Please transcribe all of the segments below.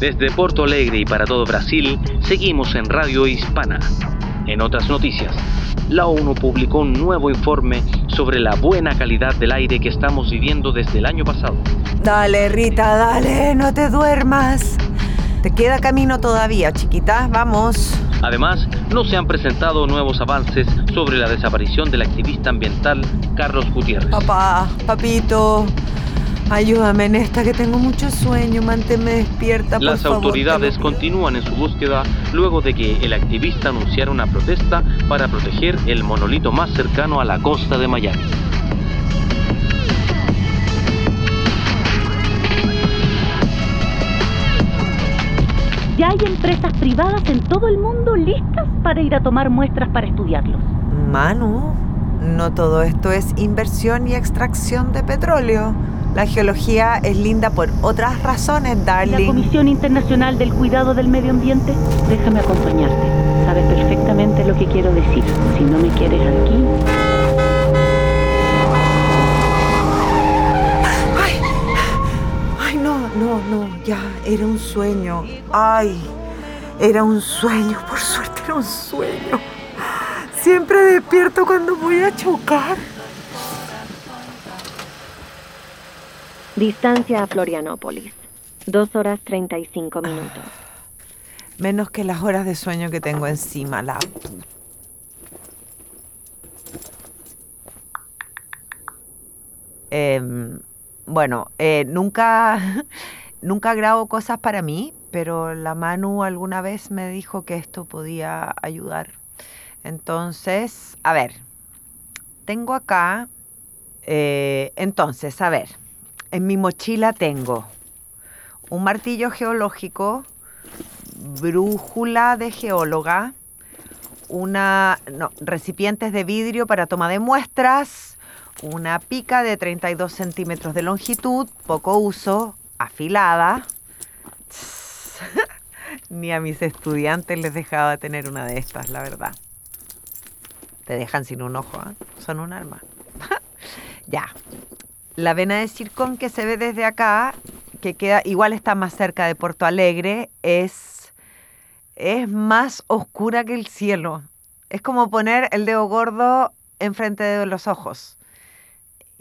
Desde Porto Alegre y para todo Brasil, seguimos en Radio Hispana. En otras noticias, la ONU publicó un nuevo informe sobre la buena calidad del aire que estamos viviendo desde el año pasado. Dale, Rita, dale, no te duermas. Te queda camino todavía, chiquita, vamos. Además, no se han presentado nuevos avances sobre la desaparición del activista ambiental Carlos Gutiérrez. Papá, papito, ayúdame en esta que tengo mucho sueño, manténme despierta. Por Las autoridades continúan en su búsqueda luego de que el activista anunciara una protesta para proteger el monolito más cercano a la costa de Miami. Ya hay empresas privadas en todo el mundo listas para ir a tomar muestras para estudiarlos. Manu, no todo esto es inversión y extracción de petróleo. La geología es linda por otras razones, La darling. Comisión Internacional del Cuidado del Medio Ambiente, déjame acompañarte. Sabes perfectamente lo que quiero decir. Si no me quieres aquí, Ay, ay, no, no, no, ya, era un sueño. Ay, era un sueño, por suerte era un sueño. Siempre despierto cuando voy a chocar. Distancia a Florianópolis. 2 horas 35 minutos. Menos que las horas de sueño que tengo encima, la Em, bueno, eh, nunca, nunca grabo cosas para mí, pero la Manu alguna vez me dijo que esto podía ayudar. Entonces, a ver, tengo acá, eh, entonces, a ver, en mi mochila tengo un martillo geológico, brújula de geóloga, una recipientes de vidrio para toma de muestras, una pica de 32 centímetros de longitud, poco uso, afilada. Ni a mis estudiantes les dejaba tener una de estas, la verdad. Te dejan sin un ojo, ¿ah? son un arma. ya. La vena de Circón que se ve desde acá, que queda, igual está más cerca de Porto Alegre, es, es más oscura que el cielo. Es como poner el dedo gordo enfrente de los ojos.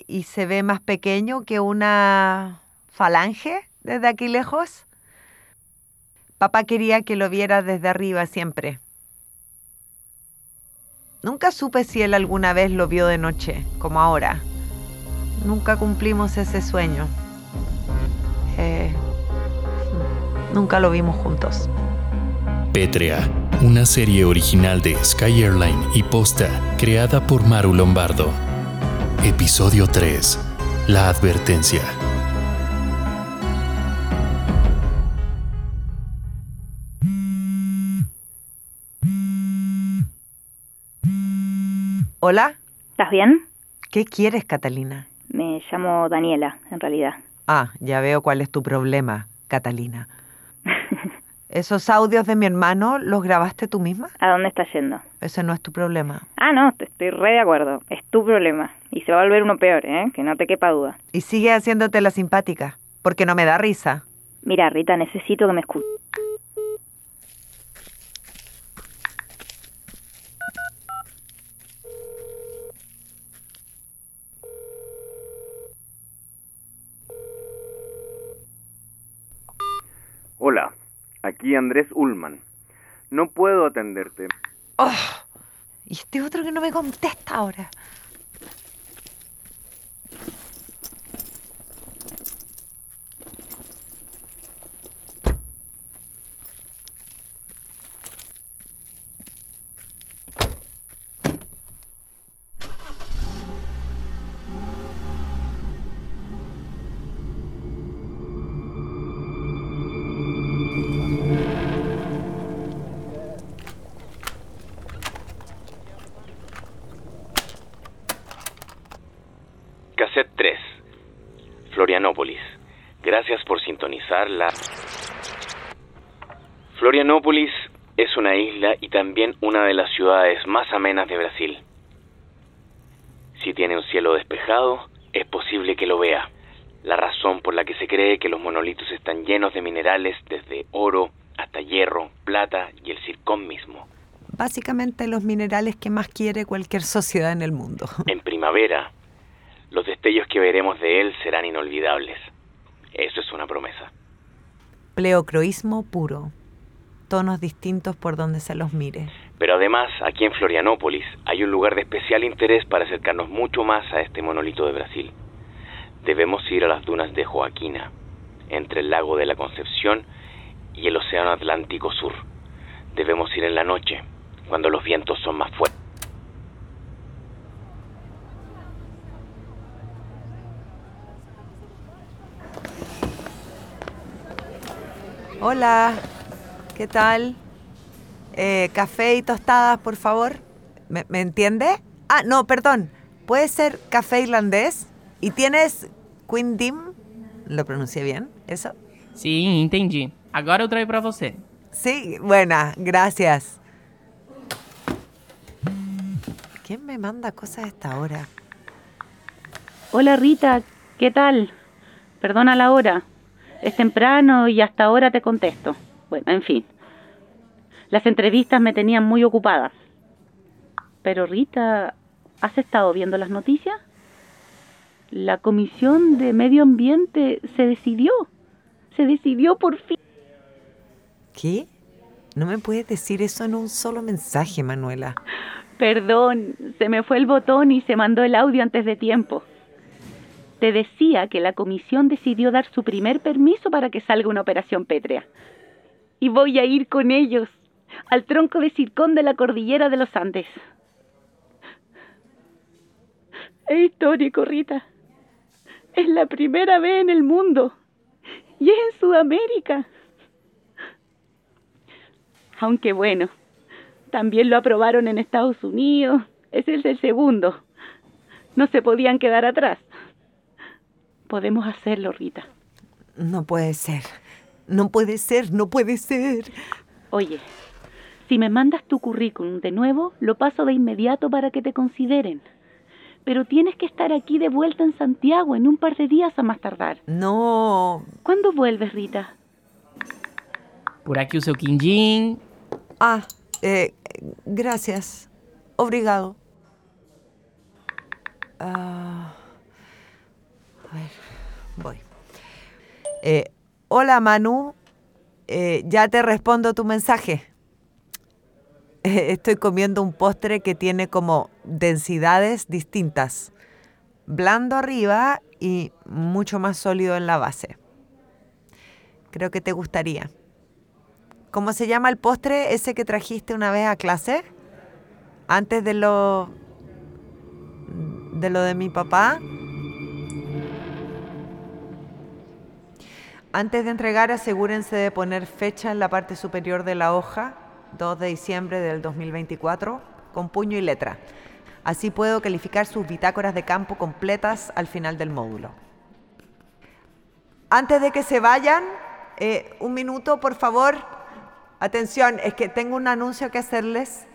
Y se ve más pequeño que una falange desde aquí lejos. Papá quería que lo viera desde arriba siempre. Nunca supe si él alguna vez lo vio de noche, como ahora. Nunca cumplimos ese sueño. Eh, nunca lo vimos juntos. Pétrea, una serie original de Sky Airline y Posta, creada por Maru Lombardo. Episodio 3. La advertencia. Hola, ¿estás bien? ¿qué quieres, Catalina? Me llamo Daniela, en realidad. Ah, ya veo cuál es tu problema, Catalina. ¿Esos audios de mi hermano los grabaste tú misma? ¿A dónde estás yendo? Ese no es tu problema. Ah, no, te estoy re de acuerdo. Es tu problema. Y se va a volver uno peor, ¿eh? Que no te quepa duda. Y sigue haciéndote la simpática, porque no me da risa. Mira, Rita, necesito que me escuches. Hola, aquí Andrés Ullman. No puedo atenderte. ¡Oh! Y este otro que no me contesta ahora. Florianópolis. Gracias por sintonizar la... Florianópolis es una isla y también una de las ciudades más amenas de Brasil. Si tiene un cielo despejado, es posible que lo vea. la razón por la que se cree que los monolitos están llenos de minerales desde oro hasta hierro, plata y el circón mismo. Básicamente los minerales que más quiere cualquier sociedad en el mundo. En primavera, los destellos que veremos de él serán inolvidables. Eso es una promesa. Pleocroísmo puro. Tonos distintos por donde se los mire. Pero además, aquí en Florianópolis hay un lugar de especial interés para acercarnos mucho más a este monolito de Brasil. Debemos ir a las dunas de Joaquina, entre el lago de la Concepción y el Océano Atlántico Sur. Debemos ir en la noche, cuando los vientos son más fuertes. Hola, ¿qué tal? Eh, café y tostadas, por favor. ¿Me, me entiende? Ah, no, perdón. ¿Puede ser café irlandés? ¿Y tienes Queen Dim? ¿Lo pronuncié bien? ¿Eso? Sim, entendi. Agora eu trago pra você. Sí, buena, gracias. ¿Quién me manda cosas a esta hora? Hola Rita, ¿qué tal? Perdona la hora. Es temprano y hasta ahora te contesto. Bueno, en fin. Las entrevistas me tenían muy ocupada. Pero Rita, ¿has estado viendo las noticias? La Comisión de Medio Ambiente se decidió. Se decidió por fin. ¿Qué? No me puedes decir eso en un solo mensaje, Manuela. Perdón, se me fue el botón y se mandó el audio antes de tiempo. Te decía que la comisión decidió dar su primer permiso para que salga una operación pétrea. Y voy a ir con ellos al tronco de Circón de la cordillera de los Andes. Es histórico, Rita. Es la primera vez en el mundo. Y es en Sudamérica. Aunque bueno, también lo aprobaron en Estados Unidos. Ese es el segundo. No se podían quedar atrás. Podemos hacerlo, Rita. No puede ser. No puede ser, no puede ser. Oye, si me mandas tu currículum de nuevo, lo paso de inmediato para que te consideren. Pero tienes que estar aquí de vuelta en Santiago en un par de días a más tardar. No. ¿Cuándo vuelves, Rita? Por aqui o seu quindim. Ah, eh, gracias. Obrigado. Ah, a ver, voy. Eh, hola, Manu. Eh, ya te respondo tu mensaje. Estoy comiendo un postre que tiene como densidades distintas. Blando arriba y mucho más sólido en la base. Creo que te gustaría. ¿Cómo se llama el postre ese que trajiste una vez a clase? Antes de lo de mi papá. Antes de entregar, asegúrense de poner fecha en la parte superior de la hoja, 2 de diciembre del 2024, con puño y letra. Así puedo calificar sus bitácoras de campo completas al final del módulo. Antes de que se vayan, eh, un minuto, por favor. Atención, es que tengo un anuncio que hacerles.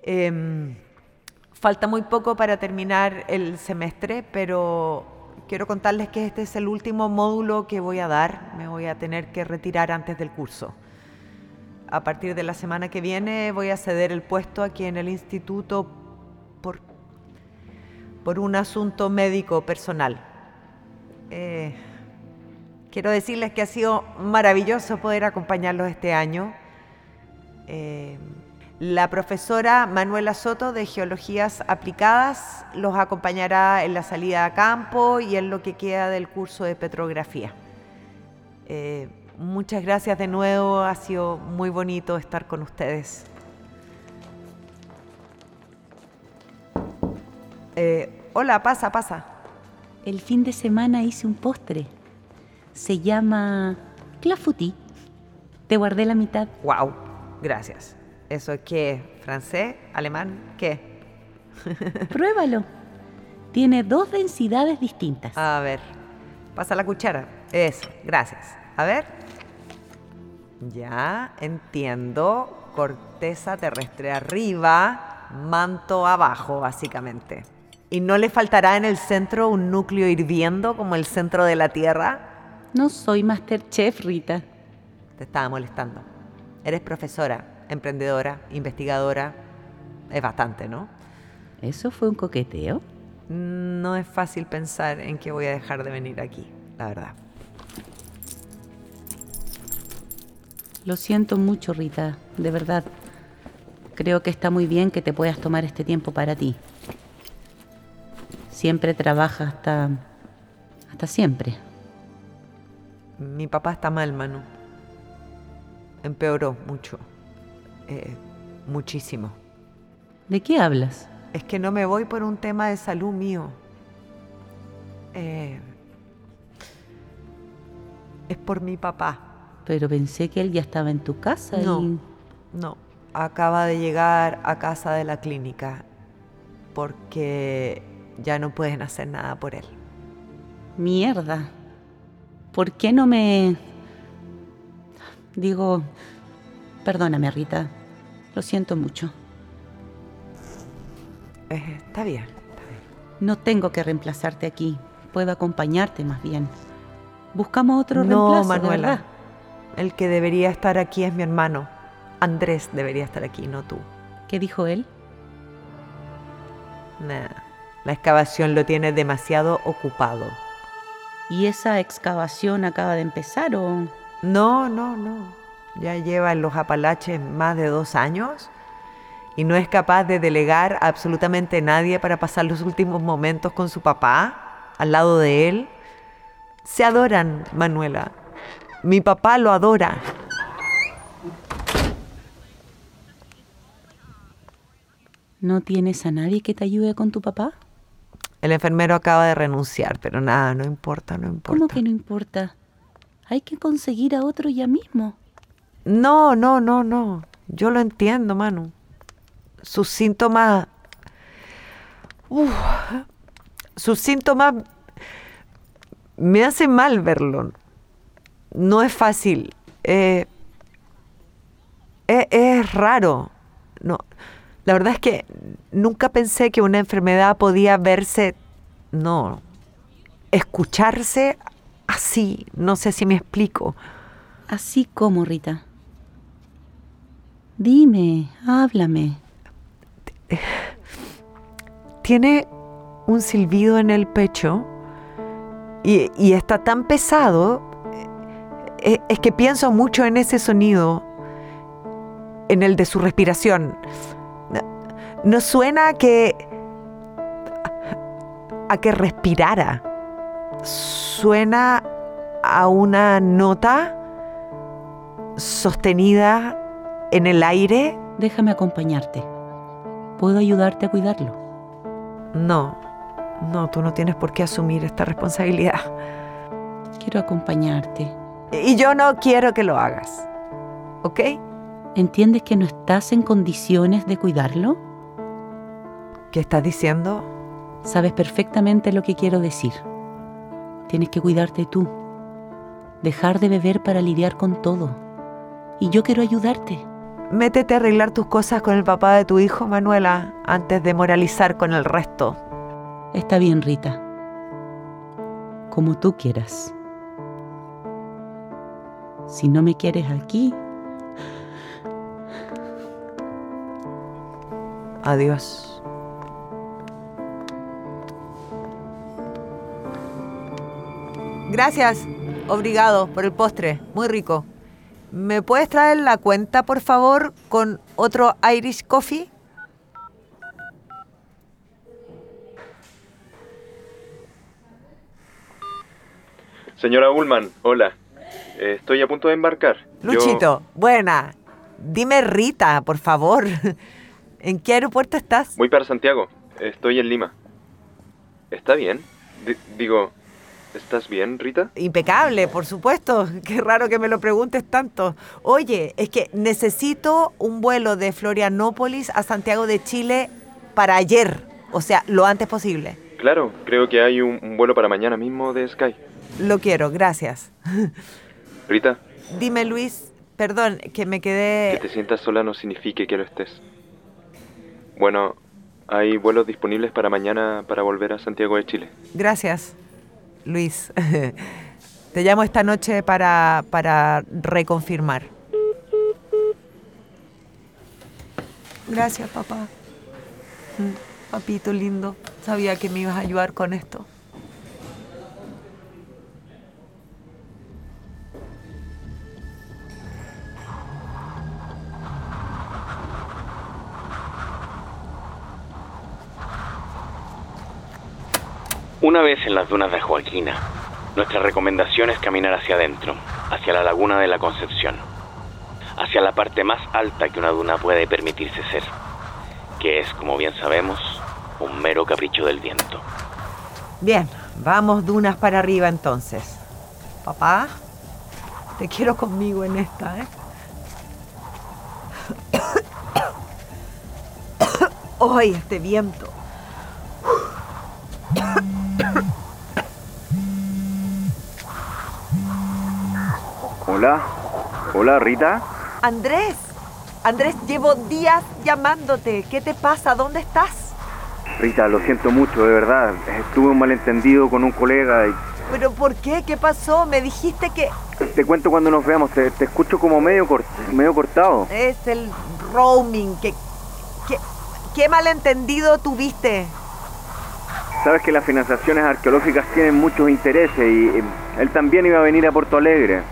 Em, falta muy poco para terminar el semestre, pero quiero contarles que este es el último módulo que voy a dar. Me voy a tener que retirar antes del curso. A partir de la semana que viene voy a ceder el puesto aquí en el instituto por, por un asunto médico personal. Eh, quiero decirles que ha sido maravilloso poder acompañarlos este año. Eh, la profesora Manuela Soto de Geologías Aplicadas los acompañará en la salida a campo y en lo que queda del curso de petrografía. Eh, muchas gracias de nuevo, ha sido muy bonito estar con ustedes. Eh, hola, pasa, pasa. El fin de semana hice un postre. Se llama clafoutis. Te guardé la mitad. Wow, gracias. ¿Eso es qué? ¿Francés? ¿Alemán? ¿Qué? Pruébalo. Tiene dos densidades distintas. A ver, pasa la cuchara. Eso, gracias. A ver. Ya, entiendo. Corteza terrestre arriba, manto abajo, básicamente. ¿Y no le faltará en el centro un núcleo hirviendo como el centro de la Tierra? No soy Masterchef, Rita. Te estaba molestando. Eres profesora, emprendedora, investigadora. Es bastante, ¿no? ¿Eso fue un coqueteo? No es fácil pensar en que voy a dejar de venir aquí, la verdad. Lo siento mucho, Rita, de verdad. Creo que está muy bien que te puedas tomar este tiempo para ti. Siempre trabaja hasta. hasta siempre. Mi papá está mal, Manu. Empeoró mucho. Eh, muchísimo. ¿De qué hablas? Es que no me voy por un tema de salud mío. Eh, es por mi papá. Pero pensé que él ya estaba en tu casa No, y... no. Acaba de llegar a casa de la clínica porque ya no pueden hacer nada por él. Mierda. ¿Por qué no me... Digo... Perdóname, Rita. Lo siento mucho. Eh, está bien. No tengo que reemplazarte aquí. Puedo acompañarte más bien. Buscamos otro No, reemplazo, Manuela. ¿verdad? El que debería estar aquí es mi hermano. Andrés debería estar aquí, no tú. ¿Qué dijo él? Nah, la excavación lo tiene demasiado ocupado. ¿Y esa excavación acaba de empezar o...? No, no, no. Ya lleva en los Apalaches más de dos años y no es capaz de delegar a absolutamente nadie para pasar los últimos momentos con su papá, al lado de él. Se adoran, Manuela. Mi papá lo adora. ¿No tienes a nadie que te ayude con tu papá? El enfermero acaba de renunciar, pero nada, no importa, no importa. ¿Cómo que no importa? Hay que conseguir a otro ya mismo. No, no, no, no. Yo lo entiendo, Manu. Sus síntomas. Uf, sus síntomas me hacen mal verlo. No es fácil. Eh, es, es raro. No, la verdad es que nunca pensé que una enfermedad podía verse, no, escucharse así. No sé si me explico. Así como, Rita. Dime, háblame. tiene un silbido en el pecho y, y está tan pesado, eh, es que pienso mucho en ese sonido, en el de su respiración. No, no suena a que a que respirara. Suena a una nota sostenida en el aire. Déjame acompañarte. ¿Puedo ayudarte a cuidarlo? No, no, tú no tienes por qué asumir esta responsabilidad. Quiero acompañarte. Y yo no quiero que lo hagas. ¿Ok? ¿Entiendes que no estás en condiciones de cuidarlo? ¿Qué estás diciendo? Sabes perfectamente lo que quiero decir. Tienes que cuidarte tú. Dejar de beber para lidiar con todo. Y yo quiero ayudarte. Métete a arreglar tus cosas con el papá de tu hijo, Manuela, antes de moralizar con el resto. Está bien, Rita. Como tú quieras. Si no me quieres aquí, Adiós. Gracias. Obrigado por el postre. Muy rico. ¿Me puedes traer la cuenta, por favor, con otro Irish Coffee? Señora Ullman, hola. Eh, estoy a punto de embarcar. Yo- Luchito, buena. Dime Rita, por favor. ¿En qué aeropuerto estás? Voy para Santiago. Estoy en Lima. ¿Está bien? Di- digo, ¿estás bien, Rita? Impecable, por supuesto. Qué raro que me lo preguntes tanto. Oye, es que necesito un vuelo de Florianópolis a Santiago de Chile para ayer. O sea, lo antes posible. Claro, creo que hay un, un vuelo para mañana mismo de Sky. Lo quiero, gracias. Rita, Dime, Luis, perdón, que me que quedé... te sientas sola no signifique que lo estés. Bueno, Hay vuelos disponibles para mañana para volver a Santiago de Chile. Gracias, Luis. Te llamo esta noche para, para reconfirmar. Gracias, papá. Mm, Papito lindo, sabía que me ibas a ayudar con esto. Una vez en las dunas de Joaquina, nuestra recomendación es caminar hacia adentro, hacia la laguna de la Concepción, hacia la parte más alta que una duna puede permitirse ser, que es, como bien sabemos, un mero capricho del viento. Bien, vamos dunas para arriba entonces. Papá, te quiero conmigo en esta, ¿eh? ¡Ay, este viento! Hola, hola Rita. Andrés, Andrés, llevo días llamándote. ¿Qué te pasa? ¿Dónde estás? Rita, lo siento mucho, de verdad. Tuve un malentendido con un colega y ¿Pero por qué? ¿Qué pasó? Me dijiste que te cuento cuando nos veamos. Te, te escucho como medio, medio cortado. es el roaming. ¿Qué, malentendido tuviste? Sabes que las financiaciones arqueológicas tienen muchos intereses y, y él también iba a venir a Puerto Alegre.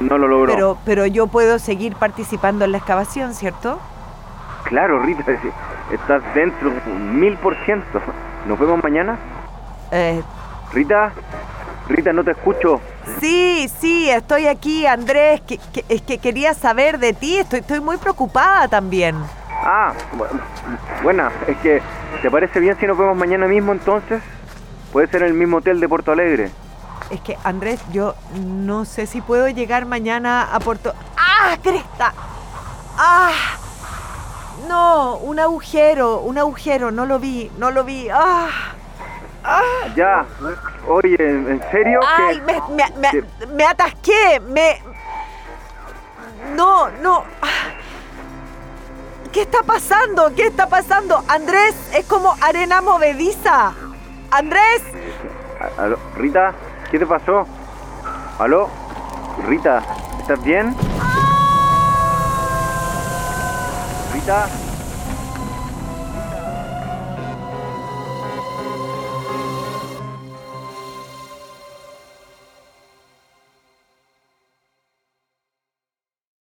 No lo logró. Pero, pero yo puedo seguir participando en la excavación, ¿cierto? Claro, Rita, estás dentro, mil por ciento. ¿Nos vemos mañana? Eh, Rita, Rita, no te escucho. sí, sí, estoy aquí, Andrés. Que, que- es que quería saber de ti. Estoy, estoy muy preocupada también. Ah, bu- buena, es que, ¿te parece bien si nos vemos mañana mismo entonces? Puede ser en el mismo hotel de Porto Alegre. Es que, Andrés, yo no sé si puedo llegar mañana a Puerto... ¡Ah, cresta! ¡Ah! No, un agujero, un agujero, no lo vi, no lo vi. ¡Ah! ¡Ah! Ya, oye, ¿en serio? ¡Ay, que- me, me, me, me atasqué! Me... No, no. Ah. ¿Qué está pasando? ¿Qué está pasando? Andrés, es como arena movediza. Andrés, Rita, ¿qué te pasó? ¿Aló? Rita, ¿estás bien? Rita,